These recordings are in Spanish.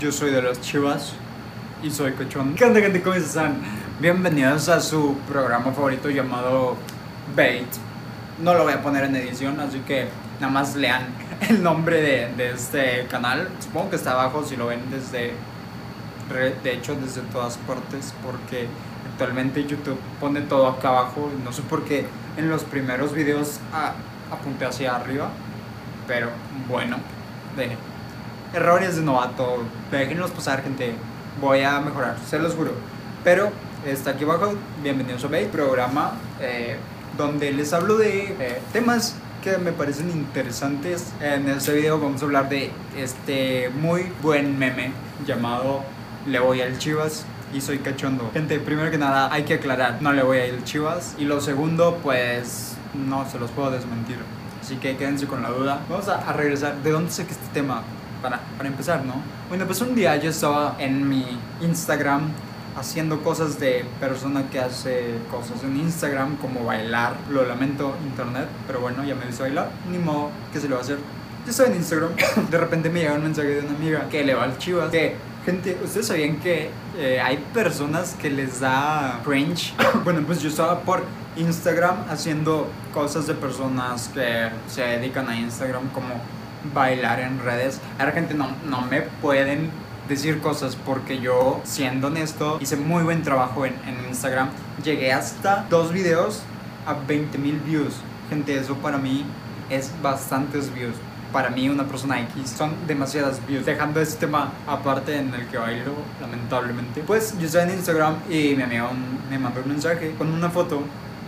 yo soy de los Chivas y soy cochón. ¿Qué onda, gente? ¿Cómo están? Bienvenidos a su programa favorito llamado Bait. No lo voy a poner en edición, así que nada más lean el nombre de, de este canal. Supongo que está abajo si lo ven desde. De hecho, desde todas partes, porque actualmente YouTube pone todo acá abajo. No sé por qué en los primeros videos ah, apunté hacia arriba, pero bueno, de errores de novato, déjenlos pasar, gente. Voy a mejorar, se los juro. Pero está aquí abajo, bienvenidos a Bay, programa eh, donde les hablo de eh, temas que me parecen interesantes. En este video vamos a hablar de este muy buen meme llamado Le voy al Chivas y soy cachondo. Gente, primero que nada hay que aclarar, no le voy al Chivas. Y lo segundo, pues no se los puedo desmentir. Así que quédense con la duda. Vamos a, a regresar. ¿De dónde sé que este tema? Para, para empezar, ¿no? Bueno, pues un día yo estaba en mi Instagram haciendo cosas de persona que hace cosas en Instagram como bailar. Lo lamento, internet, pero bueno, ya me hizo bailar. Ni modo, ¿qué se le va a hacer? Yo estaba en Instagram, de repente me llega un mensaje de una amiga que le va al chivas. Que, gente, ¿ustedes sabían que eh, hay personas que les da cringe? bueno, pues yo estaba por Instagram haciendo cosas de personas que se dedican a Instagram como bailar en redes. Ahora gente no, no me pueden decir cosas porque yo, siendo honesto, hice muy buen trabajo en, en Instagram. Llegué hasta dos videos a 20 mil views. Gente, eso para mí es bastantes views. Para mí, una persona X son demasiadas views. Dejando este tema aparte en el que bailo, lamentablemente. Pues yo estoy en Instagram y mi amigo me mandó un mensaje con una foto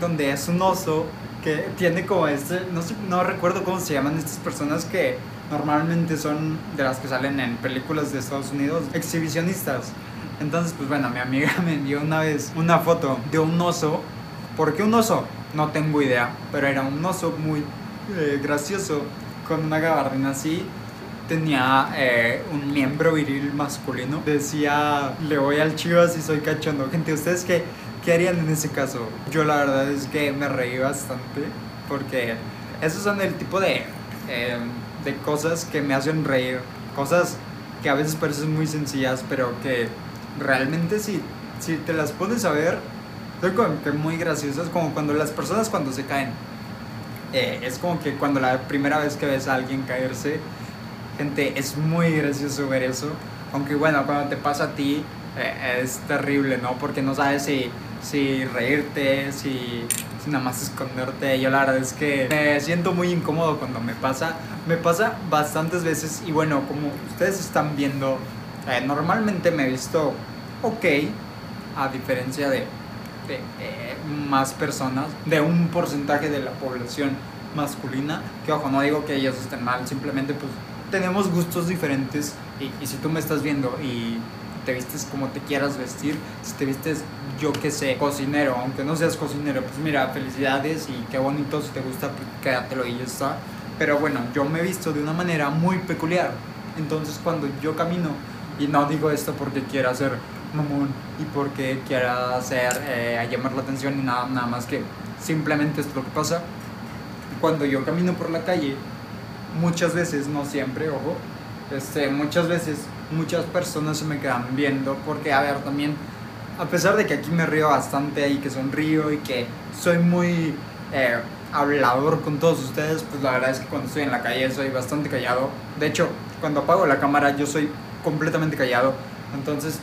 donde es un oso que tiene como este, no, sé, no recuerdo cómo se llaman estas personas que normalmente son de las que salen en películas de Estados Unidos, exhibicionistas. Entonces, pues bueno, mi amiga me envió una vez una foto de un oso. ¿Por qué un oso? No tengo idea, pero era un oso muy eh, gracioso, con una gabardina así. Tenía eh, un miembro viril masculino. Decía, le voy al chivas y soy cachondo. Gente, ¿ustedes qué? ¿Qué harían en ese caso? Yo la verdad es que me reí bastante porque esos son el tipo de, eh, de cosas que me hacen reír. Cosas que a veces parecen muy sencillas, pero que realmente si, si te las pones a ver, son como que muy graciosas, como cuando las personas cuando se caen. Eh, es como que cuando la primera vez que ves a alguien caerse, gente, es muy gracioso ver eso. Aunque bueno, cuando te pasa a ti, eh, es terrible, ¿no? Porque no sabes si si reírte, si, si, nada más esconderte. Yo la verdad es que me siento muy incómodo cuando me pasa. Me pasa bastantes veces y bueno, como ustedes están viendo, eh, normalmente me he visto ok, a diferencia de, de eh, más personas, de un porcentaje de la población masculina, que ojo, no digo que ellos estén mal, simplemente pues tenemos gustos diferentes y, y si tú me estás viendo y te vistes como te quieras vestir, si te vistes, yo que sé, cocinero, aunque no seas cocinero, pues mira, felicidades y qué bonito, si te gusta, pues quédatelo y ya está. Pero bueno, yo me he visto de una manera muy peculiar. Entonces cuando yo camino, y no digo esto porque quiera ser mamón y porque quiera hacer, eh, llamar la atención y nada, nada más que simplemente es lo que pasa. Cuando yo camino por la calle, muchas veces, no siempre, ojo, este, muchas veces muchas personas se me quedan viendo porque, a ver, también, a pesar de que aquí me río bastante y que sonrío y que soy muy eh, hablador con todos ustedes, pues la verdad es que cuando estoy en la calle soy bastante callado. De hecho, cuando apago la cámara yo soy completamente callado. Entonces,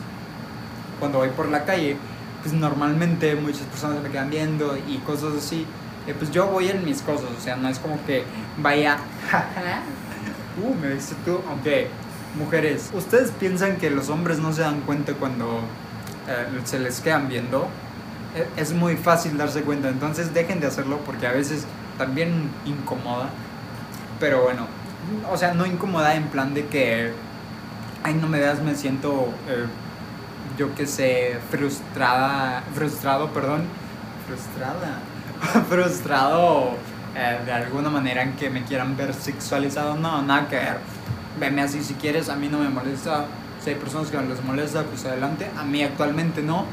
cuando voy por la calle, pues normalmente muchas personas se me quedan viendo y cosas así. Eh, pues yo voy en mis cosas, o sea, no es como que vaya, uh, me dice tú, aunque mujeres, ¿ustedes piensan que los hombres no se dan cuenta cuando eh, se les quedan viendo? E, es muy fácil darse cuenta, entonces dejen de hacerlo porque a veces también incomoda. Pero bueno, o sea, no incomoda en plan de que, ay, no me veas, me siento, eh, yo que sé, frustrada, frustrado, perdón, frustrada, frustrado eh, de alguna manera en que me quieran ver sexualizado, no, nada que ver veme así si quieres, a mí no me molesta. Si hay personas que les molesta, pues adelante. A mí actualmente no.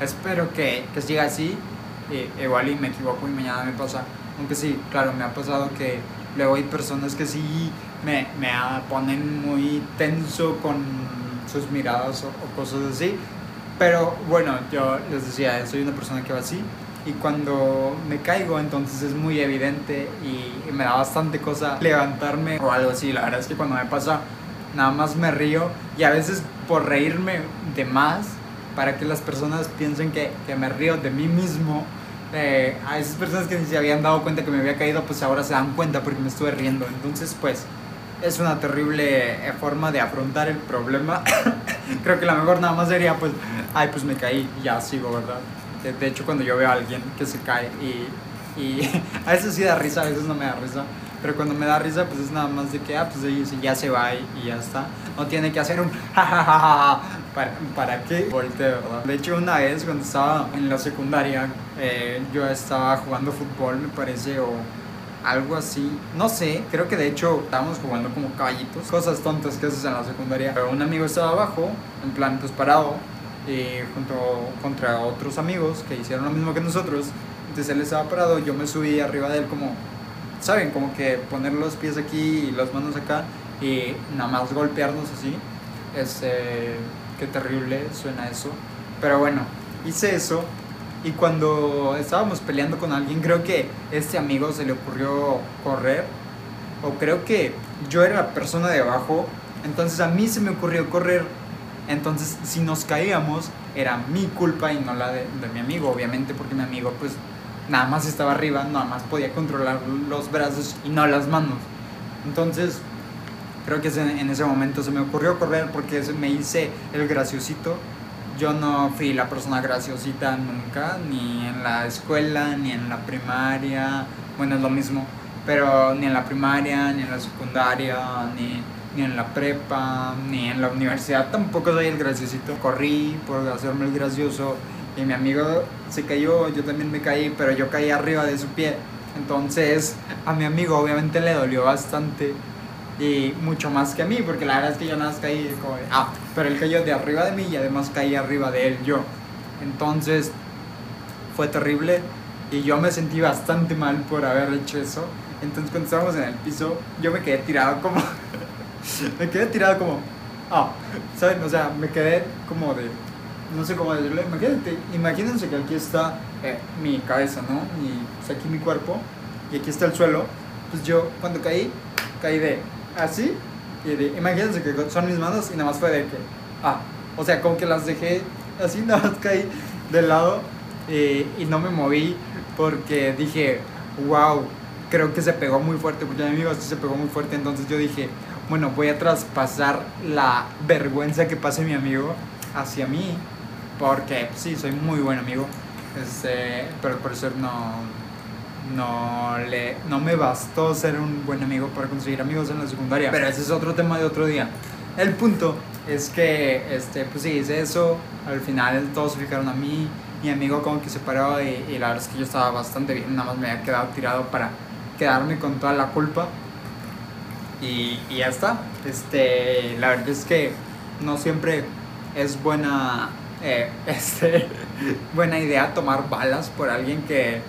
Espero que, que siga así. igual y me equivoco y mañana me pasa. Aunque sí, claro, me ha pasado que luego hay personas que sí me, me ponen muy tenso con sus miradas o, o cosas así. Pero bueno, yo les decía, soy una persona que va así y cuando me caigo entonces es muy evidente y, me da bastante cosa levantarme o algo así. La verdad es que cuando me pasa nada más me río y a veces por reírme de más para que las personas piensen que, que me río de mí mismo. Eh, a esas personas que se habían dado cuenta que me había caído, pues ahora se dan cuenta porque me estuve riendo. Entonces, pues es una terrible eh, forma de afrontar el problema. Creo que la mejor nada más sería, pues, ay, pues me caí y ya sigo, ¿verdad? De, hecho, cuando yo veo a alguien que se cae y, y a veces sí da risa, a veces no me da risa. Pero cuando me da risa, pues es nada más de que, ah, pues ya se va y, ya está. No tiene que hacer un jajajaja. ¿Para, ¿Para qué? Volte, ¿verdad? De hecho, una vez cuando estaba en la secundaria, eh, yo estaba jugando fútbol, me parece, o algo así. No sé, creo que de hecho estábamos jugando como caballitos. Cosas tontas que haces en la secundaria. Pero un amigo estaba abajo, en plan, pues parado, y junto contra otros amigos que hicieron lo mismo que nosotros. Entonces él estaba parado, yo me subí arriba de él como, ¿saben? Como que poner los pies aquí y las manos acá y nada más golpearnos así. Este, qué terrible suena eso. Pero bueno, hice eso y cuando estábamos peleando con alguien, creo que este amigo se le ocurrió correr. O creo que yo era la persona de abajo. Entonces a mí se me ocurrió correr entonces, si nos caíamos, era mi culpa y no la de, mi amigo, obviamente, porque mi amigo, pues, nada más estaba arriba, nada más podía controlar los brazos y no las manos. Entonces, creo que en ese momento se me ocurrió correr porque me hice el graciosito. Yo no fui la persona graciosita nunca, ni en la escuela, ni en la primaria. Bueno, es lo mismo, pero ni en la primaria, ni en la secundaria, ni ni en la prepa, ni en la universidad tampoco soy el graciosito. Corrí por hacerme el gracioso y mi amigo se cayó, yo también me caí, pero yo caí arriba de su pie. Entonces a mi amigo obviamente le dolió bastante y mucho más que a mí, porque la verdad es que yo nada más caí como, ah, pero él cayó de arriba de mí y además caí arriba de él yo. Entonces fue terrible y yo me sentí bastante mal por haber hecho eso. Entonces cuando estábamos en el piso, yo me quedé tirado como me quedé tirado como, ah, ¿saben? O sea, me quedé como de, no sé cómo decirle, imagínate, imagínense que aquí está eh, mi cabeza, ¿no? Y pues aquí mi cuerpo, y aquí está el suelo. Pues yo, cuando caí, caí de así, y de, imagínense que son mis manos, y nada más fue de que, ah, o sea, como que las dejé así, nada más caí de lado, eh, y no me moví, porque dije, wow, creo que se pegó muy fuerte, porque mi amigo sí se pegó muy fuerte, entonces yo dije, bueno, voy a traspasar la vergüenza que pase mi amigo hacia mí, porque pues, sí, soy muy buen amigo, este, pero por eso no, no, le, no me bastó ser un buen amigo para conseguir amigos en la secundaria, pero ese es otro tema de otro día. El punto es que, este, pues sí, hice eso, al final todos se fijaron a mí, mi amigo como que se paró y, y la verdad es que yo estaba bastante bien, nada más me había quedado tirado para quedarme con toda la culpa y, y, ya está. Este, la verdad es que no siempre es buena, eh, este, buena idea tomar balas por alguien que,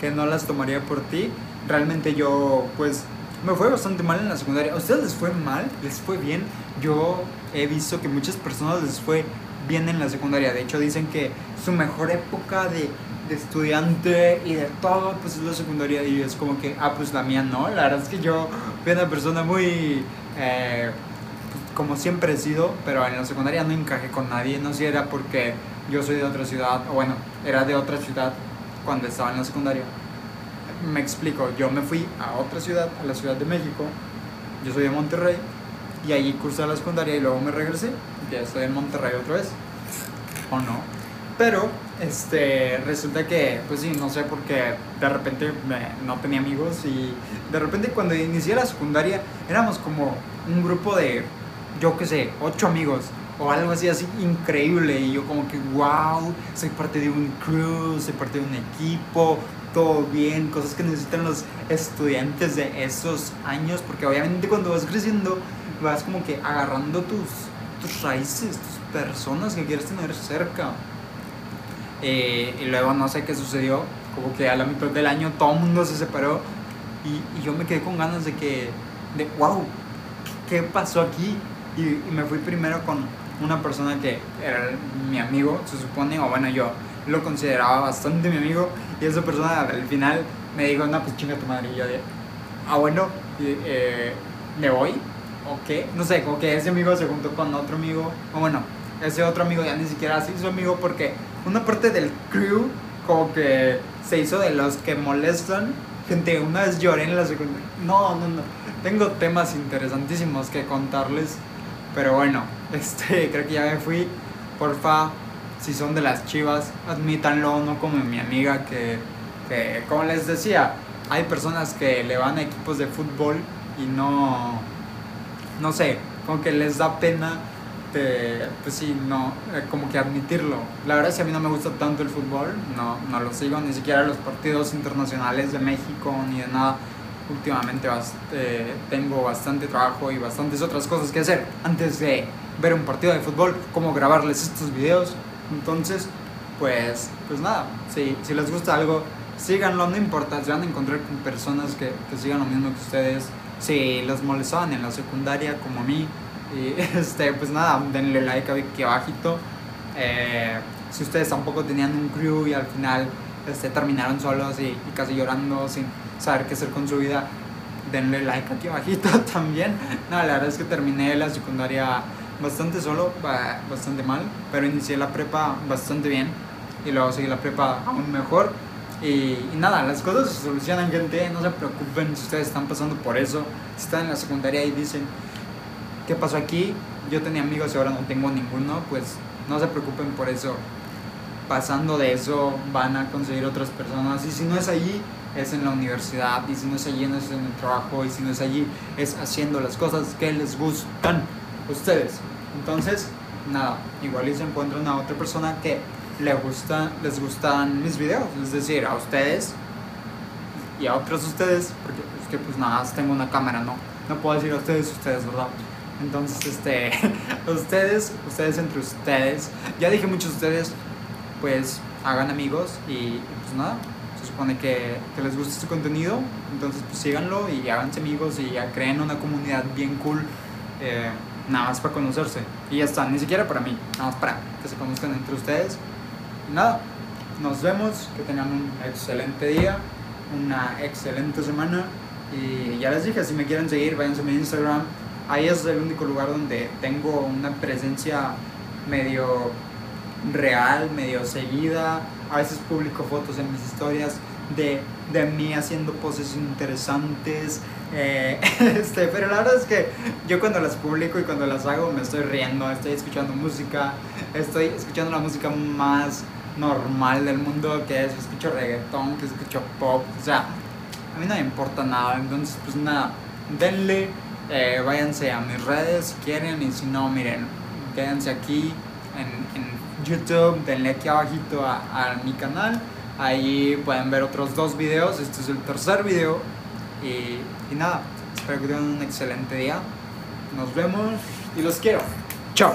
que no las tomaría por ti. Realmente yo, pues, me fue bastante mal en la secundaria. ¿A ustedes les fue mal? ¿Les fue bien? Yo he visto que muchas personas les fue bien en la secundaria. De hecho, dicen que su mejor época de de estudiante y de todo, pues es la secundaria y es como que, ah, pues la mía no. La verdad es que yo fui una persona muy, eh, pues, como siempre he sido, pero en la secundaria no encajé con nadie. No sé si era porque yo soy de otra ciudad, o bueno, era de otra ciudad cuando estaba en la secundaria. Me explico, yo me fui a otra ciudad, a la Ciudad de México. Yo soy de Monterrey y allí cursé la secundaria y luego me regresé. Y ya estoy en Monterrey otra vez. ¿O no? Pero este, resulta que, pues sí, no sé por qué de repente no tenía amigos y de repente cuando inicié la secundaria éramos como un grupo de, yo qué sé, ocho amigos o algo así, así increíble y yo como que, wow, soy parte de un crew, soy parte de un equipo, todo bien, cosas que necesitan los estudiantes de esos años, porque obviamente cuando vas creciendo vas como que agarrando tus, tus raíces, tus personas que quieres tener cerca. Eh, y luego no sé qué sucedió, como que a la mitad del año todo el mundo se separó y, y, yo me quedé con ganas de que, de wow, ¿qué pasó aquí? Y, me fui primero con, una persona que era mi amigo, se supone, o bueno, yo lo consideraba bastante mi amigo, y esa persona al final me dijo, no, pues chinga tu madre, y yo de, ah, bueno, eh, me voy, o qué, no sé, como que ese amigo se juntó con otro amigo, o bueno, ese otro amigo ya ni siquiera así su amigo porque una parte del crew como que se hizo de los que molestan. Gente, una vez lloré en la secundaria. No, no, no. Tengo temas interesantísimos que contarles. Pero bueno, este, creo que ya me fui. Porfa, si son de las chivas, admítanlo, no como mi amiga que, que, como les decía, hay personas que le van a equipos de fútbol y no, no sé, como que les da pena pues sí, no, eh, como que admitirlo. La verdad es que a mí no me gusta tanto el fútbol, no, no lo sigo, ni siquiera los partidos internacionales de México, ni de nada. Últimamente eh, tengo bastante trabajo y bastantes otras cosas que hacer antes de ver un partido de fútbol, como grabarles estos videos. Entonces, pues, pues nada, si, si les gusta algo, síganlo, no importa, se van a encontrar con personas que, que sigan lo mismo que ustedes. Si los molestaban en la secundaria como a mí, y este, pues nada, denle like aquí abajito. Eh, si ustedes tampoco tenían un crew y al final este, terminaron solos y, casi llorando sin saber qué hacer con su vida, denle like aquí abajito también. No, la verdad es que terminé la secundaria bastante solo, bastante mal, pero inicié la prepa bastante bien y luego seguí la prepa aún mejor. Y, y, nada, las cosas se solucionan, gente. No se preocupen si ustedes están pasando por eso. Si están en la secundaria y dicen, ¿qué pasó aquí? Yo tenía amigos y ahora no tengo ninguno, pues no se preocupen por eso. Pasando de eso van a conseguir otras personas y si no es allí, es en la universidad y si no es allí, no es en el trabajo y si no es allí, es haciendo las cosas que les gustan ustedes. Entonces, nada, igual y se encuentran a otra persona que le gusta, les gustan mis videos, es decir, a ustedes y a otros ustedes, porque es que pues nada, tengo una cámara, ¿no? No puedo decir a ustedes, ustedes, ¿verdad? Entonces, este, ustedes, ustedes entre ustedes, ya dije muchos de ustedes, pues hagan amigos y pues nada, se supone que, que les gusta este contenido, entonces pues síganlo y háganse amigos y ya creen una comunidad bien cool, eh, nada más para conocerse. Y ya está, ni siquiera para mí, nada más para que se conozcan entre ustedes. Y nada, nos vemos, que tengan un excelente día, una excelente semana. Y ya les dije, si me quieren seguir, váyanse a mi Instagram, ahí es el único lugar donde tengo una presencia medio real, medio seguida. A veces publico fotos en mis historias de, de mí haciendo poses interesantes. Eh, este, pero la verdad es que yo cuando las publico y cuando las hago me estoy riendo, estoy escuchando música, estoy escuchando la música más normal del mundo que es, escucho reggaetón, que escucho pop, o sea, a mí no me importa nada, entonces pues nada, denle eh, váyanse a mis redes si quieren y si no, miren, quédense aquí en, en YouTube, denle aquí abajito a, a, mi canal, ahí pueden ver otros dos videos, este es el tercer video. Y, y nada, espero que tengan un excelente día, nos vemos y los quiero, chao.